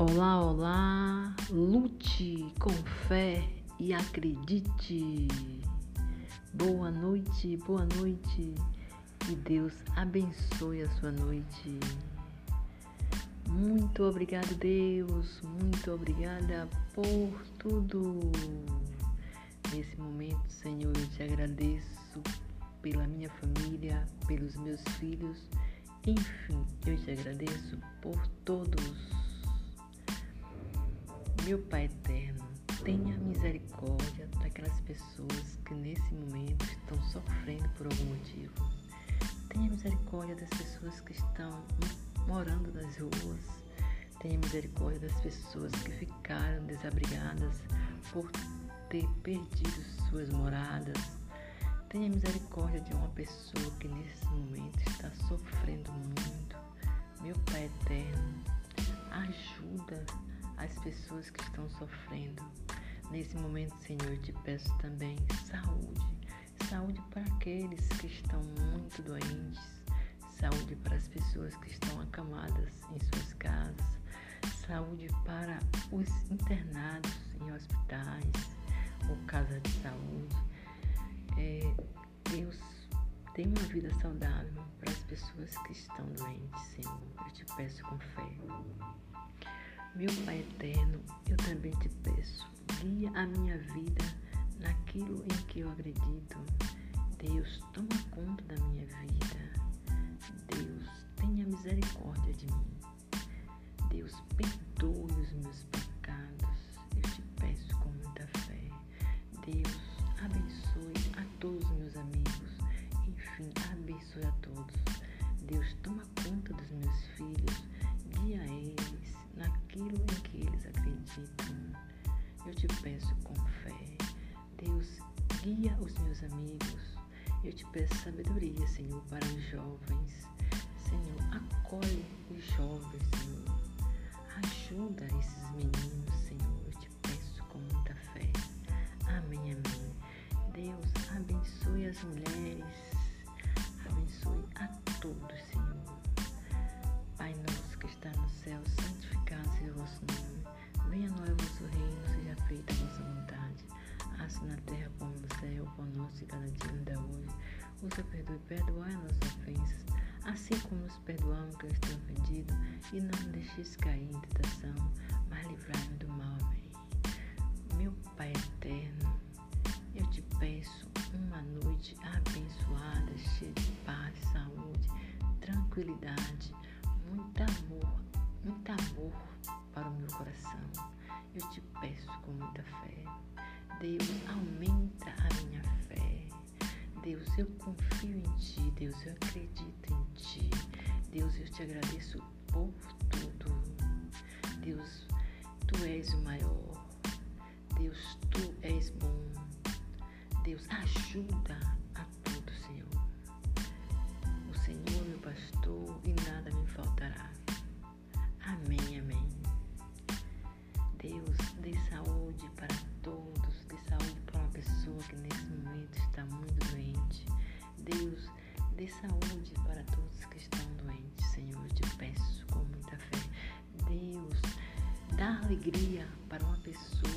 Olá, olá, lute com fé e acredite. Boa noite, boa noite. Que Deus abençoe a sua noite. Muito obrigado, Deus. Muito obrigada por tudo. Nesse momento, Senhor, eu te agradeço pela minha família, pelos meus filhos. Enfim, eu te agradeço por todos. Meu Pai eterno, tenha misericórdia daquelas pessoas que nesse momento estão sofrendo por algum motivo. Tenha misericórdia das pessoas que estão morando nas ruas. Tenha misericórdia das pessoas que ficaram desabrigadas por ter perdido suas moradas. Tenha misericórdia de uma pessoa que nesse momento está sofrendo muito. Meu Pai eterno, ajuda as pessoas que estão sofrendo. Nesse momento, Senhor, te peço também saúde. Saúde para aqueles que estão muito doentes. Saúde para as pessoas que estão acamadas em suas casas. Saúde para os internados em hospitais ou casas de saúde. É, Deus tem uma vida saudável pessoas que estão doentes, Senhor. Eu te peço com fé. Meu Pai eterno, eu também te peço, guia a minha vida naquilo em que eu acredito. Deus, toma conta da minha vida. Deus, tenha misericórdia de mim. Deus, perdoe os meus pecados. Peço com fé. Deus, guia os meus amigos. Eu te peço sabedoria, Senhor, para os jovens. Senhor, acolhe os jovens, Senhor. Ajuda esses meninos, Senhor. Eu te peço com muita fé. Amém, amém. Deus, abençoe as mulheres. O dia nos dá hoje. Usa, perdoe e perdoai as nossas ofensas, assim como nos perdoamos que nos têm ofendido, e não nos cair em tentação, mas livrai-nos do mal. Amém. Meu Pai eterno, eu te peço uma noite abençoada, cheia de paz, saúde, tranquilidade muito amor, muito amor para o meu coração. Eu te peço com muita fé. Deus, Deus, eu confio em Ti. Deus, eu acredito em Ti. Deus, eu te agradeço por tudo. Deus, Tu és o maior. Deus, Tu és bom. Deus, ajuda saúde para todos que estão doentes, Senhor, eu te peço com muita fé. Deus, dá alegria para uma pessoa